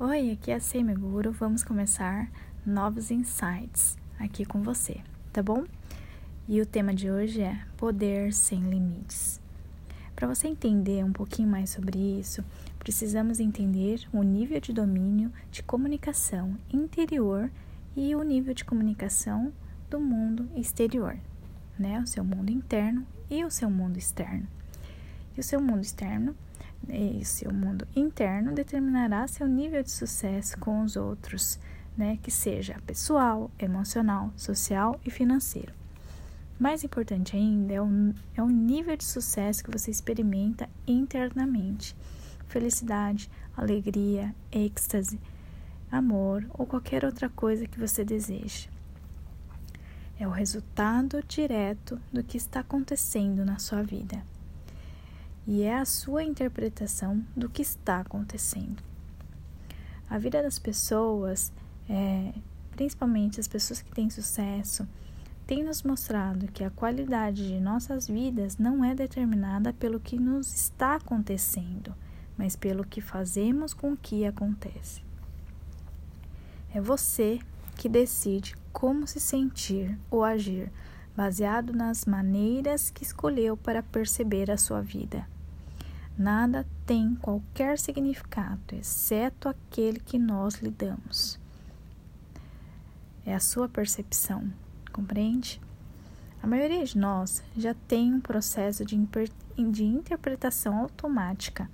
Oi, aqui é a Semeguro. Vamos começar novos insights aqui com você, tá bom? E o tema de hoje é Poder sem limites. Para você entender um pouquinho mais sobre isso, precisamos entender o nível de domínio de comunicação interior e o nível de comunicação do mundo exterior, né? O seu mundo interno e o seu mundo externo. E o seu mundo externo e seu mundo interno determinará seu nível de sucesso com os outros, né? Que seja pessoal, emocional, social e financeiro. Mais importante ainda é o, é o nível de sucesso que você experimenta internamente. Felicidade, alegria, êxtase, amor ou qualquer outra coisa que você deseje. É o resultado direto do que está acontecendo na sua vida e é a sua interpretação do que está acontecendo. A vida das pessoas, é, principalmente as pessoas que têm sucesso, tem nos mostrado que a qualidade de nossas vidas não é determinada pelo que nos está acontecendo, mas pelo que fazemos com o que acontece. É você que decide como se sentir ou agir, baseado nas maneiras que escolheu para perceber a sua vida. Nada tem qualquer significado, exceto aquele que nós lhe damos. É a sua percepção, compreende? A maioria de nós já tem um processo de, de interpretação automática,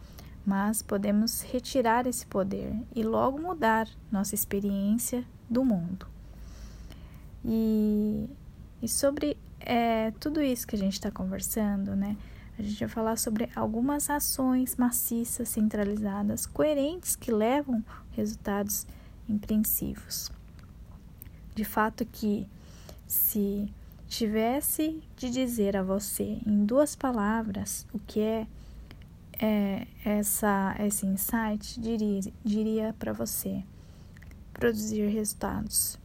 mas podemos retirar esse poder e logo mudar nossa experiência do mundo. E, e sobre é, tudo isso que a gente está conversando, né? A gente vai falar sobre algumas ações maciças, centralizadas, coerentes que levam resultados impreensivos. De fato que se tivesse de dizer a você em duas palavras o que é, é essa esse insight, diria, diria para você produzir resultados